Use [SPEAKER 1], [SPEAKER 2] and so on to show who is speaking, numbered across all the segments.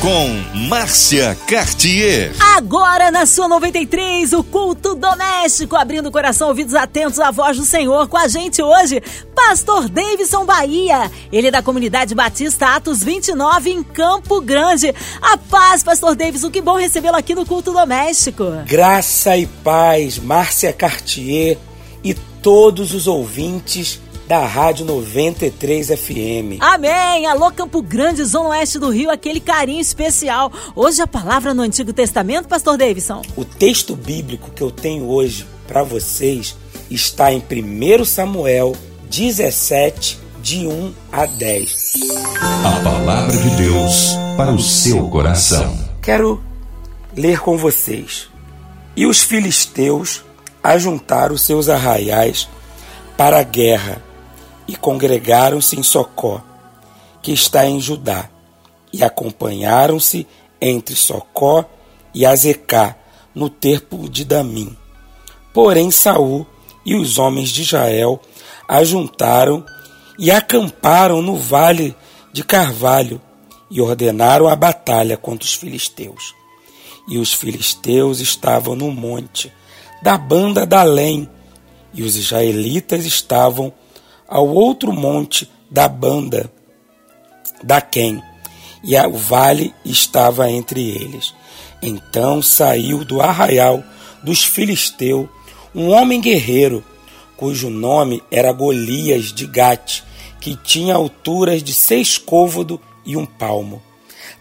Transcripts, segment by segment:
[SPEAKER 1] Com Márcia Cartier.
[SPEAKER 2] Agora na sua 93, o culto doméstico, abrindo o coração, ouvidos atentos à voz do Senhor. Com a gente hoje, Pastor Davidson Bahia. Ele é da comunidade Batista Atos 29 em Campo Grande. A paz, Pastor Davidson, que bom recebê-lo aqui no culto doméstico.
[SPEAKER 3] Graça e paz, Márcia Cartier e todos os ouvintes da Rádio 93 FM.
[SPEAKER 2] Amém! Alô, Campo Grande, Zona Oeste do Rio, aquele carinho especial. Hoje a palavra no Antigo Testamento, Pastor Davidson.
[SPEAKER 3] O texto bíblico que eu tenho hoje para vocês está em 1 Samuel 17, de 1 a 10.
[SPEAKER 1] A palavra de Deus para o seu coração.
[SPEAKER 3] Quero ler com vocês. E os filisteus ajuntaram seus arraiais para a guerra e congregaram-se em Socó, que está em Judá, e acompanharam-se entre Socó e Azecá, no terpo de Damim. Porém Saul e os homens de Israel ajuntaram e acamparam no vale de Carvalho e ordenaram a batalha contra os filisteus. E os filisteus estavam no monte da banda da Além, e os israelitas estavam ao outro monte da banda da Quem, e o vale estava entre eles. Então saiu do arraial dos filisteus um homem guerreiro, cujo nome era Golias de Gate, que tinha alturas de seis côvados e um palmo.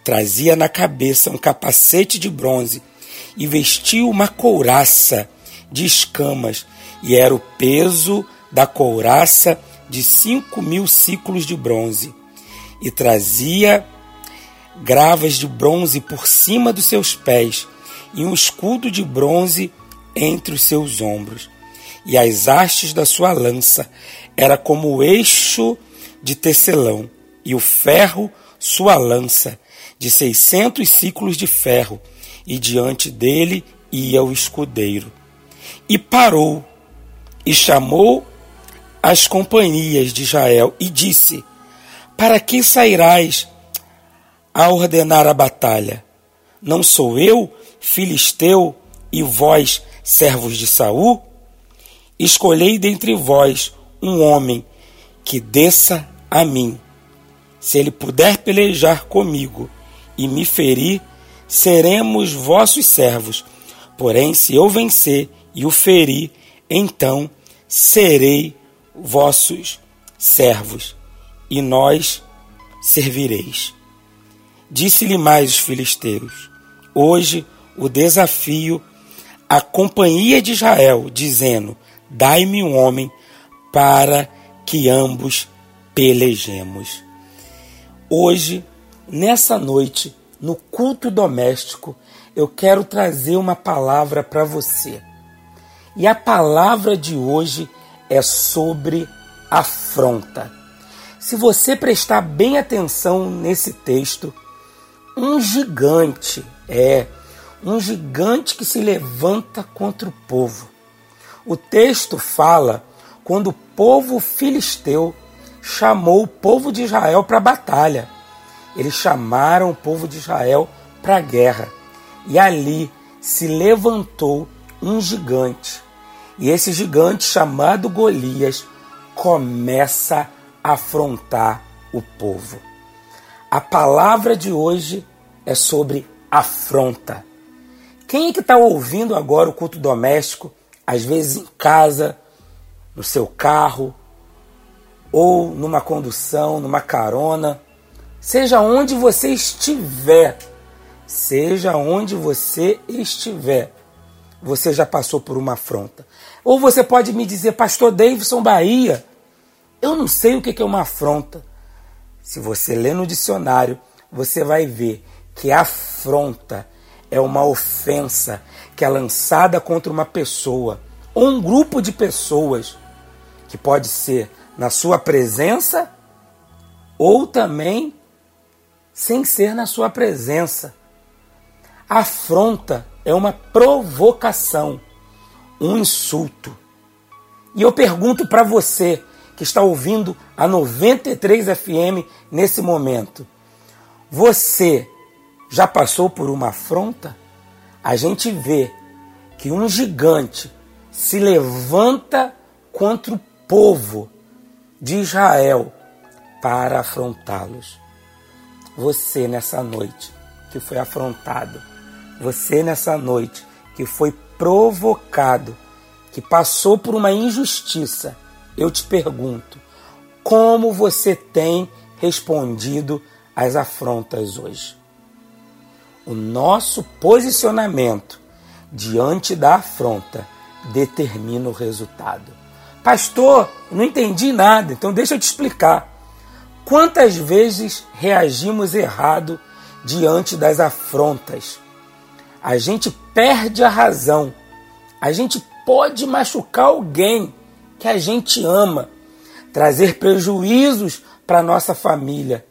[SPEAKER 3] Trazia na cabeça um capacete de bronze e vestia uma couraça de escamas, e era o peso da couraça de cinco mil ciclos de bronze, e trazia gravas de bronze por cima dos seus pés, e um escudo de bronze entre os seus ombros. E as hastes da sua lança era como o eixo de tecelão, e o ferro sua lança, de seiscentos ciclos de ferro, e diante dele ia o escudeiro. E parou, e chamou as companhias de Israel e disse: Para que sairás a ordenar a batalha? Não sou eu, filisteu, e vós, servos de Saul? Escolhei dentre vós um homem que desça a mim. Se ele puder pelejar comigo e me ferir, seremos vossos servos. Porém, se eu vencer e o ferir, então serei vossos servos, e nós servireis. Disse-lhe mais os filisteus: Hoje o desafio à companhia de Israel, dizendo: Dai-me um homem para que ambos pelejemos. Hoje, nessa noite, no culto doméstico, eu quero trazer uma palavra para você. E a palavra de hoje é sobre afronta. Se você prestar bem atenção nesse texto, um gigante é um gigante que se levanta contra o povo. O texto fala quando o povo filisteu chamou o povo de Israel para a batalha. Eles chamaram o povo de Israel para a guerra. E ali se levantou um gigante e esse gigante chamado Golias começa a afrontar o povo. A palavra de hoje é sobre afronta. Quem é que está ouvindo agora o culto doméstico, às vezes em casa, no seu carro, ou numa condução, numa carona, seja onde você estiver, seja onde você estiver, você já passou por uma afronta. Ou você pode me dizer, Pastor Davidson Bahia, eu não sei o que é uma afronta. Se você ler no dicionário, você vai ver que afronta é uma ofensa que é lançada contra uma pessoa ou um grupo de pessoas, que pode ser na sua presença ou também sem ser na sua presença. Afronta é uma provocação, um insulto. E eu pergunto para você que está ouvindo a 93 FM nesse momento: você já passou por uma afronta? A gente vê que um gigante se levanta contra o povo de Israel para afrontá-los. Você nessa noite que foi afrontado, você nessa noite que foi provocado, que passou por uma injustiça, eu te pergunto, como você tem respondido às afrontas hoje? O nosso posicionamento diante da afronta determina o resultado. Pastor, não entendi nada, então deixa eu te explicar. Quantas vezes reagimos errado diante das afrontas? A gente perde a razão. A gente pode machucar alguém que a gente ama, trazer prejuízos para nossa família,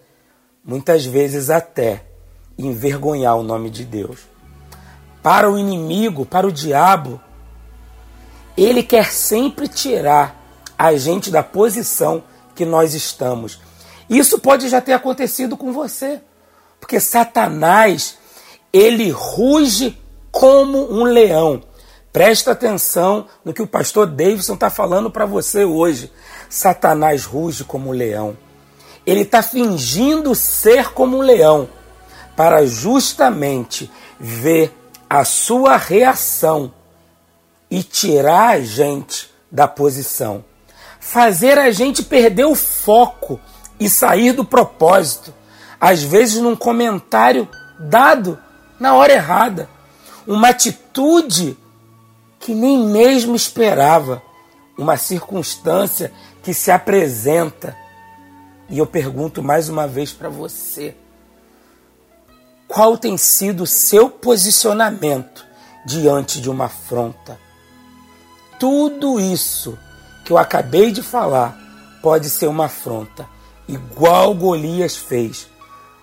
[SPEAKER 3] muitas vezes até envergonhar o nome de Deus. Para o inimigo, para o diabo, ele quer sempre tirar a gente da posição que nós estamos. Isso pode já ter acontecido com você, porque Satanás, ele ruge como um leão. Presta atenção no que o pastor Davidson está falando para você hoje. Satanás ruge como um leão. Ele está fingindo ser como um leão para justamente ver a sua reação e tirar a gente da posição. Fazer a gente perder o foco e sair do propósito. Às vezes, num comentário dado na hora errada. Uma atitude que nem mesmo esperava. Uma circunstância que se apresenta. E eu pergunto mais uma vez para você: qual tem sido o seu posicionamento diante de uma afronta? Tudo isso que eu acabei de falar pode ser uma afronta, igual Golias fez,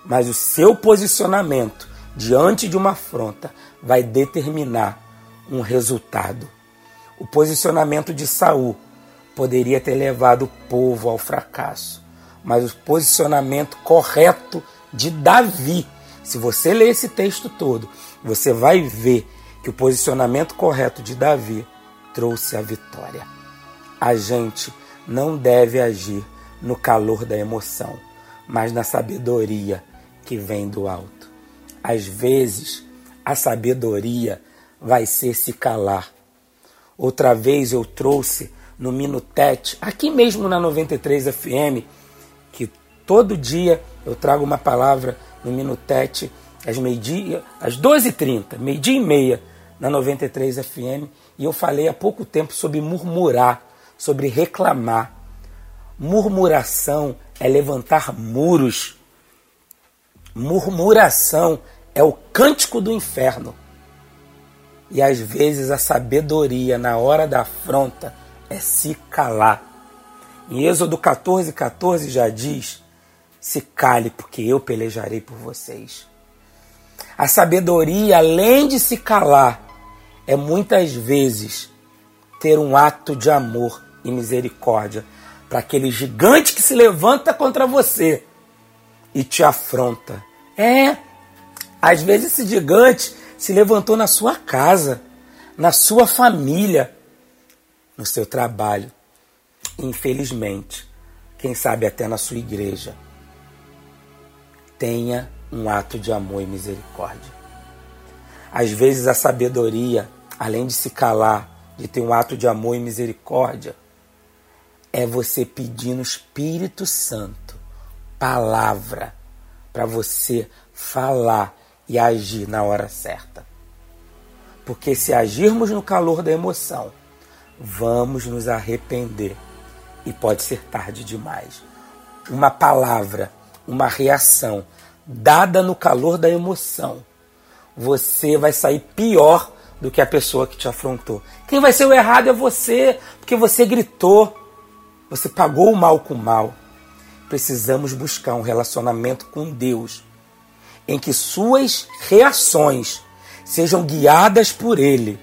[SPEAKER 3] mas o seu posicionamento diante de uma afronta vai determinar um resultado. O posicionamento de Saul poderia ter levado o povo ao fracasso, mas o posicionamento correto de Davi, se você ler esse texto todo, você vai ver que o posicionamento correto de Davi trouxe a vitória. A gente não deve agir no calor da emoção, mas na sabedoria que vem do alto. Às vezes, a sabedoria vai ser se calar. Outra vez eu trouxe no Minutete, aqui mesmo na 93 FM, que todo dia eu trago uma palavra no Minutete, às às 12h30, meio-dia e meia, na 93 FM, e eu falei há pouco tempo sobre murmurar, sobre reclamar. Murmuração é levantar muros. Murmuração é o cântico do inferno. E às vezes a sabedoria na hora da afronta é se calar. Em Êxodo 14, 14 já diz: Se cale, porque eu pelejarei por vocês. A sabedoria, além de se calar, é muitas vezes ter um ato de amor e misericórdia para aquele gigante que se levanta contra você e te afronta. É, às vezes esse gigante se levantou na sua casa, na sua família, no seu trabalho, infelizmente, quem sabe até na sua igreja. Tenha um ato de amor e misericórdia. Às vezes a sabedoria, além de se calar, de ter um ato de amor e misericórdia, é você pedir no Espírito Santo palavra para você falar e agir na hora certa. Porque se agirmos no calor da emoção, vamos nos arrepender e pode ser tarde demais. Uma palavra, uma reação dada no calor da emoção você vai sair pior do que a pessoa que te afrontou. Quem vai ser o errado é você, porque você gritou, você pagou o mal com o mal. Precisamos buscar um relacionamento com Deus em que suas reações sejam guiadas por Ele.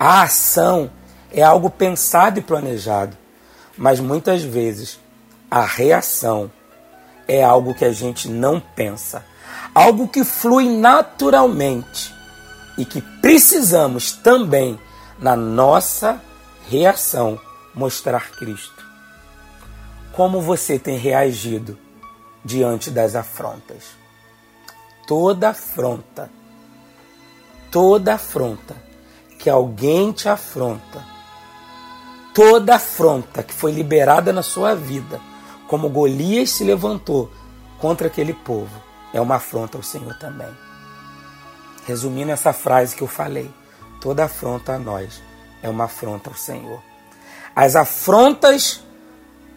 [SPEAKER 3] A ação é algo pensado e planejado, mas muitas vezes a reação é algo que a gente não pensa, algo que flui naturalmente e que precisamos também, na nossa reação, mostrar Cristo. Como você tem reagido diante das afrontas? Toda afronta, toda afronta que alguém te afronta, toda afronta que foi liberada na sua vida, como Golias se levantou contra aquele povo, é uma afronta ao Senhor também. Resumindo essa frase que eu falei, toda afronta a nós é uma afronta ao Senhor. As afrontas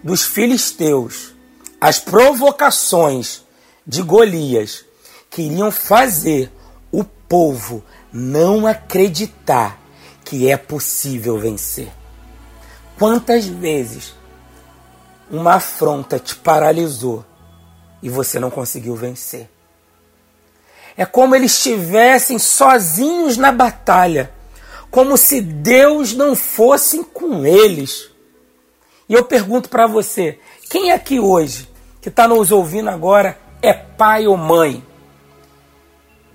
[SPEAKER 3] dos filisteus, as provocações de Golias queriam fazer o povo não acreditar que é possível vencer. Quantas vezes uma afronta te paralisou e você não conseguiu vencer? É como eles estivessem sozinhos na batalha, como se Deus não fosse com eles. E eu pergunto para você: quem aqui hoje, que está nos ouvindo agora, é pai ou mãe?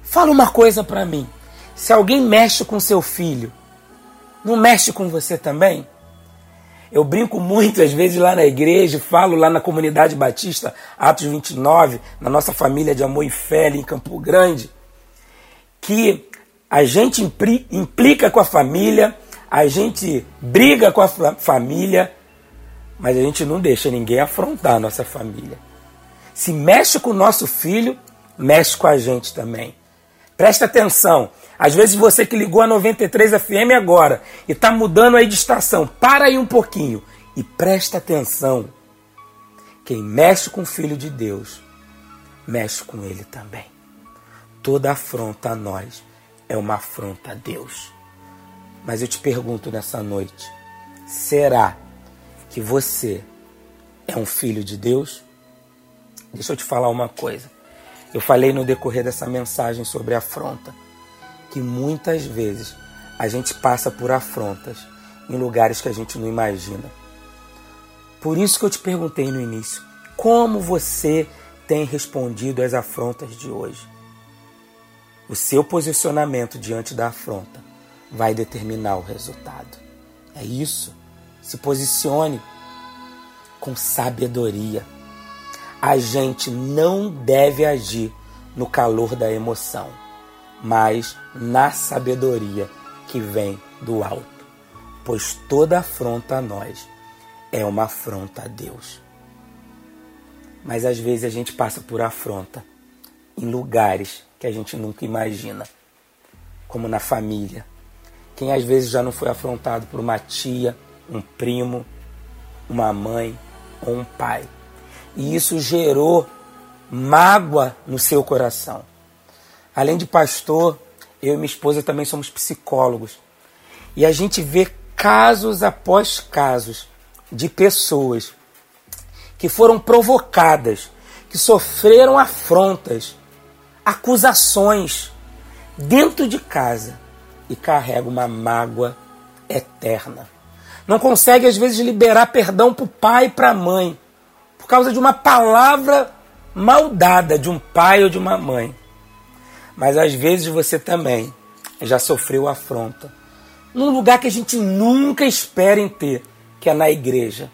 [SPEAKER 3] Fala uma coisa para mim. Se alguém mexe com seu filho, não mexe com você também? Eu brinco muitas vezes lá na igreja, falo lá na comunidade batista, Atos 29, na nossa família de amor e fé em Campo Grande, que a gente implica com a família, a gente briga com a família, mas a gente não deixa ninguém afrontar a nossa família. Se mexe com o nosso filho, mexe com a gente também. Presta atenção. Às vezes você que ligou a 93 FM agora e está mudando aí de estação, para aí um pouquinho e presta atenção. Quem mexe com o Filho de Deus, mexe com ele também. Toda afronta a nós é uma afronta a Deus. Mas eu te pergunto nessa noite: será que você é um filho de Deus? Deixa eu te falar uma coisa. Eu falei no decorrer dessa mensagem sobre afronta que muitas vezes a gente passa por afrontas em lugares que a gente não imagina. Por isso que eu te perguntei no início: como você tem respondido às afrontas de hoje? O seu posicionamento diante da afronta vai determinar o resultado. É isso. Se posicione com sabedoria. A gente não deve agir no calor da emoção mas na sabedoria que vem do alto. Pois toda afronta a nós é uma afronta a Deus. Mas às vezes a gente passa por afronta em lugares que a gente nunca imagina, como na família. Quem às vezes já não foi afrontado por uma tia, um primo, uma mãe ou um pai. E isso gerou mágoa no seu coração. Além de pastor, eu e minha esposa também somos psicólogos. E a gente vê casos após casos de pessoas que foram provocadas, que sofreram afrontas, acusações dentro de casa e carregam uma mágoa eterna. Não consegue às vezes liberar perdão para o pai e para a mãe por causa de uma palavra maldada de um pai ou de uma mãe. Mas às vezes você também já sofreu afronta. Num lugar que a gente nunca espera em ter, que é na igreja.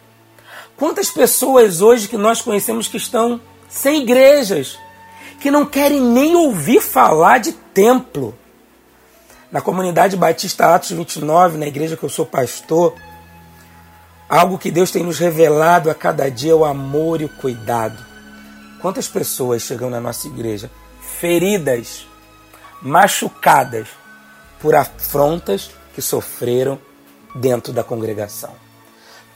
[SPEAKER 3] Quantas pessoas hoje que nós conhecemos que estão sem igrejas, que não querem nem ouvir falar de templo. Na comunidade Batista Atos 29, na igreja que eu sou pastor, algo que Deus tem nos revelado a cada dia é o amor e o cuidado. Quantas pessoas chegam na nossa igreja feridas, machucadas por afrontas que sofreram dentro da congregação.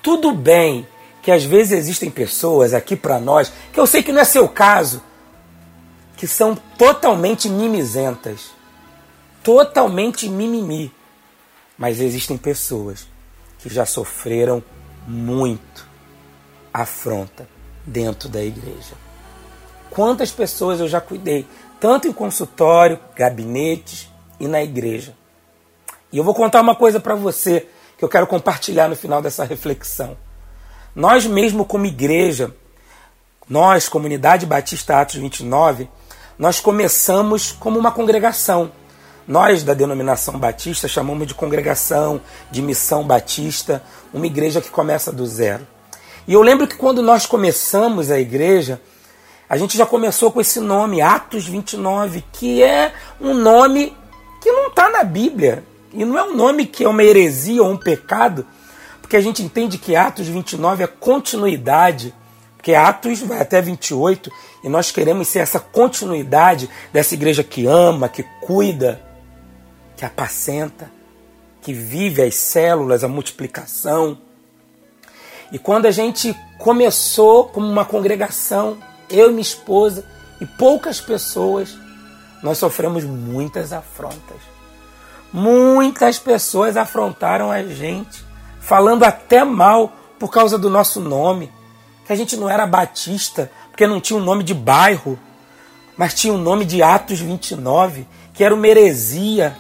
[SPEAKER 3] Tudo bem que às vezes existem pessoas aqui para nós, que eu sei que não é seu caso, que são totalmente mimizentas, totalmente mimimi. Mas existem pessoas que já sofreram muito afronta dentro da igreja. Quantas pessoas eu já cuidei tanto em consultório, gabinetes, e na igreja. E eu vou contar uma coisa para você que eu quero compartilhar no final dessa reflexão. Nós mesmo como igreja, nós, Comunidade Batista Atos 29, nós começamos como uma congregação. Nós, da denominação batista, chamamos de congregação, de missão batista, uma igreja que começa do zero. E eu lembro que quando nós começamos a igreja, a gente já começou com esse nome, Atos 29, que é um nome que não está na Bíblia. E não é um nome que é uma heresia ou um pecado, porque a gente entende que Atos 29 é continuidade, porque Atos vai até 28 e nós queremos ser essa continuidade dessa igreja que ama, que cuida, que apacenta, que vive as células, a multiplicação. E quando a gente começou como uma congregação, eu e minha esposa e poucas pessoas, nós sofremos muitas afrontas. Muitas pessoas afrontaram a gente, falando até mal por causa do nosso nome, que a gente não era batista, porque não tinha o um nome de bairro, mas tinha o um nome de Atos 29, que era uma heresia.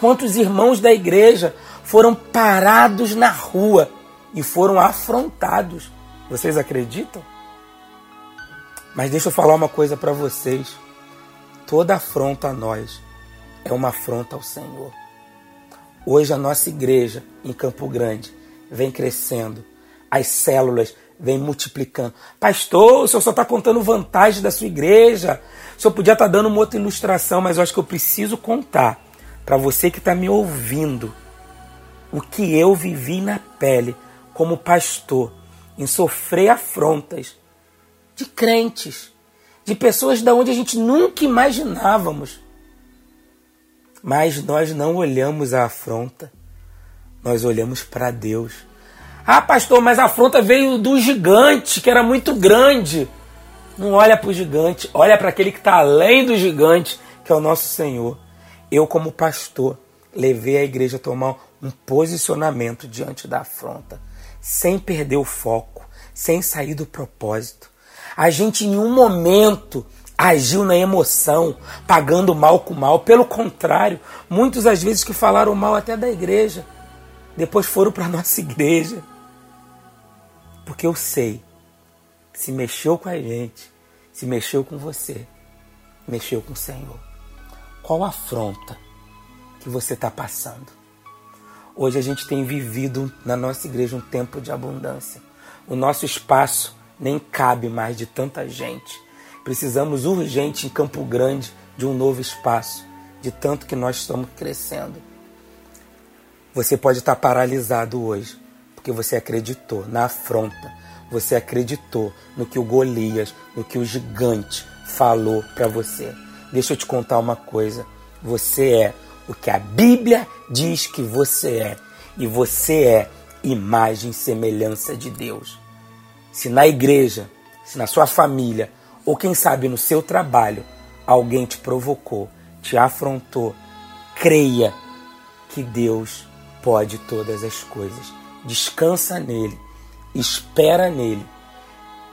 [SPEAKER 3] Quantos irmãos da igreja foram parados na rua e foram afrontados? Vocês acreditam? Mas deixa eu falar uma coisa para vocês. Toda afronta a nós é uma afronta ao Senhor. Hoje a nossa igreja em Campo Grande vem crescendo, as células vêm multiplicando. Pastor, o senhor só está contando vantagem da sua igreja. O senhor podia estar tá dando uma outra ilustração, mas eu acho que eu preciso contar para você que está me ouvindo o que eu vivi na pele como pastor em sofrer afrontas de crentes, de pessoas da onde a gente nunca imaginávamos. Mas nós não olhamos a afronta, nós olhamos para Deus. Ah, pastor, mas a afronta veio do gigante, que era muito grande. Não olha para o gigante, olha para aquele que está além do gigante, que é o nosso Senhor. Eu, como pastor, levei a igreja a tomar um posicionamento diante da afronta, sem perder o foco, sem sair do propósito. A gente, em um momento, agiu na emoção, pagando mal com mal. Pelo contrário, muitos às vezes que falaram mal até da igreja, depois foram para a nossa igreja. Porque eu sei, se mexeu com a gente, se mexeu com você, mexeu com o Senhor. Qual afronta que você está passando? Hoje a gente tem vivido na nossa igreja um tempo de abundância. O nosso espaço nem cabe mais de tanta gente Precisamos urgente em Campo Grande de um novo espaço, de tanto que nós estamos crescendo. Você pode estar paralisado hoje, porque você acreditou na afronta, você acreditou no que o Golias, no que o gigante falou para você. Deixa eu te contar uma coisa: você é o que a Bíblia diz que você é, e você é imagem e semelhança de Deus. Se na igreja, se na sua família, ou quem sabe no seu trabalho alguém te provocou, te afrontou, creia que Deus pode todas as coisas. Descansa nele, espera nele,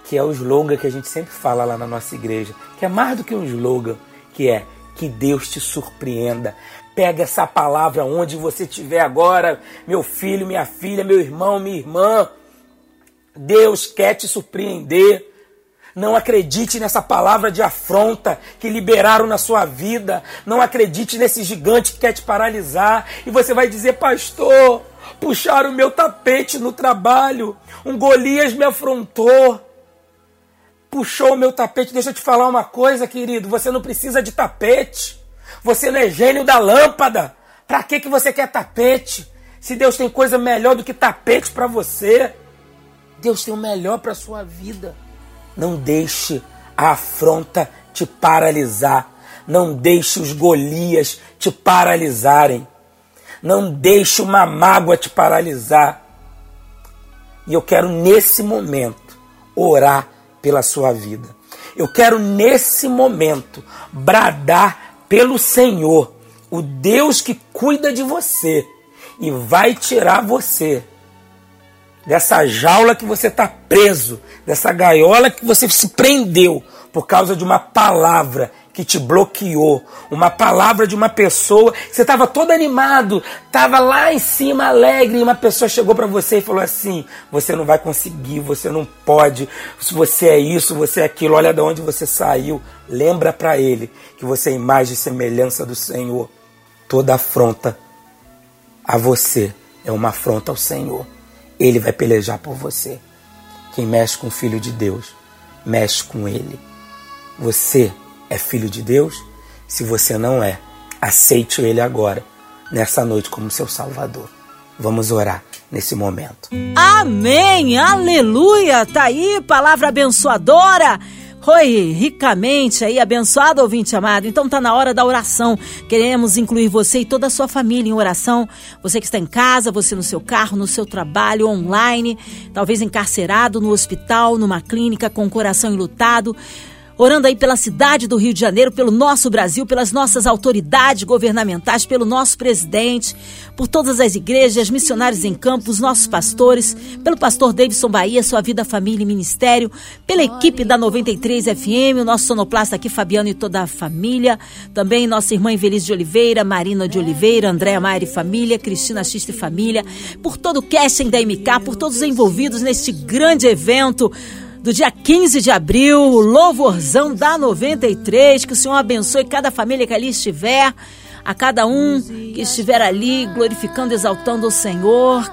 [SPEAKER 3] que é o slogan que a gente sempre fala lá na nossa igreja, que é mais do que um slogan, que é que Deus te surpreenda. Pega essa palavra onde você estiver agora, meu filho, minha filha, meu irmão, minha irmã. Deus quer te surpreender. Não acredite nessa palavra de afronta que liberaram na sua vida. Não acredite nesse gigante que quer te paralisar. E você vai dizer, pastor, puxaram o meu tapete no trabalho. Um Golias me afrontou. Puxou o meu tapete. Deixa eu te falar uma coisa, querido. Você não precisa de tapete. Você não é gênio da lâmpada. Para que, que você quer tapete? Se Deus tem coisa melhor do que tapete para você. Deus tem o melhor para sua vida. Não deixe a afronta te paralisar. Não deixe os Golias te paralisarem. Não deixe uma mágoa te paralisar. E eu quero nesse momento orar pela sua vida. Eu quero nesse momento bradar pelo Senhor, o Deus que cuida de você e vai tirar você dessa jaula que você está preso, dessa gaiola que você se prendeu por causa de uma palavra que te bloqueou, uma palavra de uma pessoa, você estava todo animado, estava lá em cima alegre, e uma pessoa chegou para você e falou assim: você não vai conseguir, você não pode, se você é isso, você é aquilo, olha de onde você saiu. Lembra para ele que você é imagem e semelhança do Senhor. Toda afronta a você é uma afronta ao Senhor. Ele vai pelejar por você. Quem mexe com o Filho de Deus, mexe com ele. Você é filho de Deus? Se você não é, aceite ele agora, nessa noite, como seu Salvador. Vamos orar nesse momento.
[SPEAKER 2] Amém! Aleluia! Tá aí, palavra abençoadora. Oi, ricamente aí, abençoado ouvinte amado. Então tá na hora da oração. Queremos incluir você e toda a sua família em oração. Você que está em casa, você no seu carro, no seu trabalho, online, talvez encarcerado no hospital, numa clínica com o coração enlutado orando aí pela cidade do Rio de Janeiro, pelo nosso Brasil, pelas nossas autoridades governamentais, pelo nosso presidente, por todas as igrejas, missionários em campo, os nossos pastores, pelo pastor Davidson Bahia, sua vida, família e ministério, pela equipe da 93 FM, o nosso sonoplasta aqui, Fabiano e toda a família, também nossa irmã Invelise de Oliveira, Marina de Oliveira, Andréa Maia e família, Cristina Xista e família, por todo o casting da MK, por todos os envolvidos neste grande evento, do dia 15 de abril, o louvorzão da 93. Que o Senhor abençoe cada família que ali estiver, a cada um que estiver ali glorificando, exaltando o Senhor.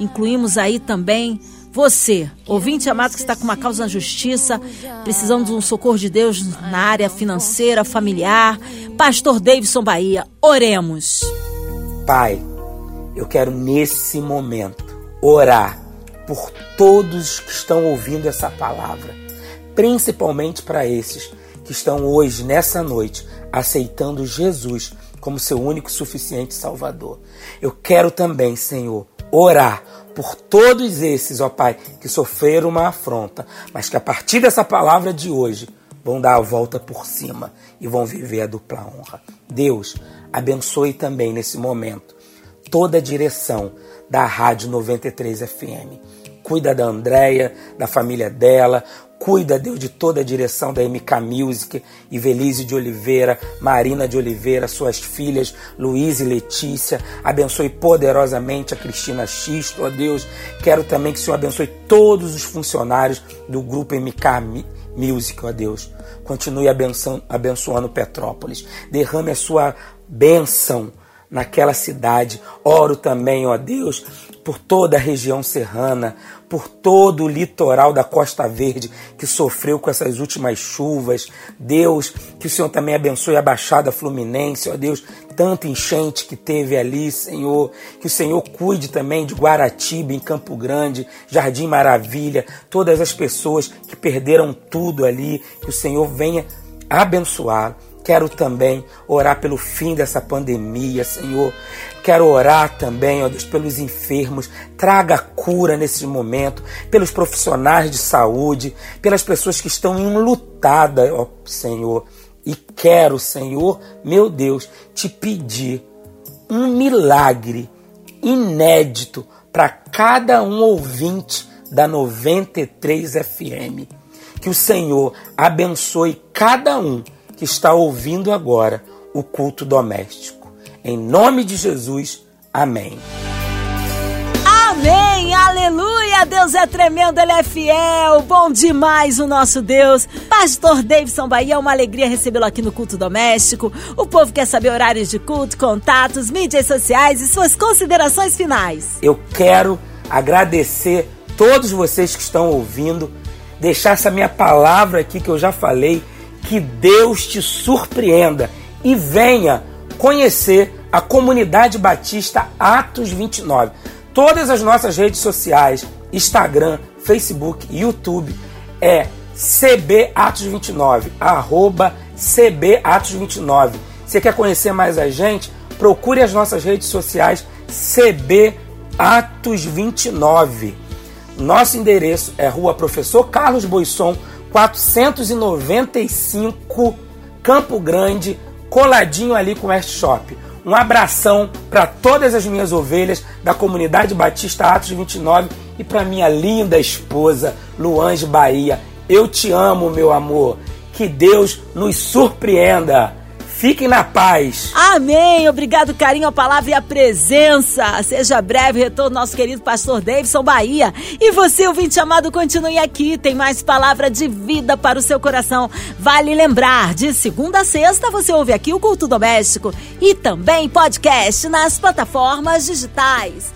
[SPEAKER 2] Incluímos aí também você, ouvinte amado que está com uma causa na justiça, precisando de um socorro de Deus na área financeira, familiar. Pastor Davidson Bahia, oremos.
[SPEAKER 3] Pai, eu quero nesse momento orar por todos que estão ouvindo essa palavra, principalmente para esses que estão hoje, nessa noite, aceitando Jesus como seu único suficiente Salvador. Eu quero também, Senhor, orar por todos esses, ó Pai, que sofreram uma afronta, mas que a partir dessa palavra de hoje vão dar a volta por cima e vão viver a dupla honra. Deus, abençoe também nesse momento toda a direção da Rádio 93 FM. Cuida da Andréia, da família dela, cuida, Deus, de toda a direção da MK Music, Ivelise de Oliveira, Marina de Oliveira, suas filhas, Luiz e Letícia. Abençoe poderosamente a Cristina Xisto, ó Deus. Quero também que o Senhor abençoe todos os funcionários do grupo MK Music, ó Deus. Continue abençoando Petrópolis. Derrame a sua bênção naquela cidade. Oro também, ó Deus, por toda a região serrana, por todo o litoral da Costa Verde que sofreu com essas últimas chuvas. Deus, que o Senhor também abençoe a Baixada Fluminense, ó Deus, tanta enchente que teve ali, Senhor. Que o Senhor cuide também de Guaratiba, em Campo Grande, Jardim Maravilha, todas as pessoas que perderam tudo ali. Que o Senhor venha abençoar. Quero também orar pelo fim dessa pandemia, Senhor. Quero orar também, ó Deus, pelos enfermos. Traga cura nesse momento, pelos profissionais de saúde, pelas pessoas que estão enlutadas, ó Senhor. E quero, Senhor, meu Deus, te pedir um milagre inédito para cada um ouvinte da 93 FM. Que o Senhor abençoe cada um que está ouvindo agora o culto doméstico. Em nome de Jesus, amém.
[SPEAKER 2] Amém, aleluia, Deus é tremendo, Ele é fiel, bom demais o nosso Deus. Pastor Davidson Bahia, é uma alegria recebê-lo aqui no Culto Doméstico. O povo quer saber horários de culto, contatos, mídias sociais e suas considerações finais.
[SPEAKER 3] Eu quero agradecer todos vocês que estão ouvindo, deixar essa minha palavra aqui que eu já falei, que Deus te surpreenda e venha conhecer a comunidade batista Atos 29. Todas as nossas redes sociais, Instagram, Facebook, YouTube, é CB Atos 29, arroba CB Atos 29. Você quer conhecer mais a gente? Procure as nossas redes sociais CB Atos 29. Nosso endereço é Rua Professor Carlos Boisson, 495 Campo Grande, coladinho ali com o West Shop. Um abração para todas as minhas ovelhas da comunidade Batista Atos 29 e para minha linda esposa Luange Bahia. Eu te amo, meu amor. Que Deus nos surpreenda. Fiquem na paz.
[SPEAKER 2] Amém. Obrigado, carinho, a palavra e a presença. Seja breve retorno nosso querido pastor Davidson Bahia. E você, ouvinte amado, continue aqui. Tem mais palavra de vida para o seu coração. Vale lembrar, de segunda a sexta você ouve aqui o Culto Doméstico e também podcast nas plataformas digitais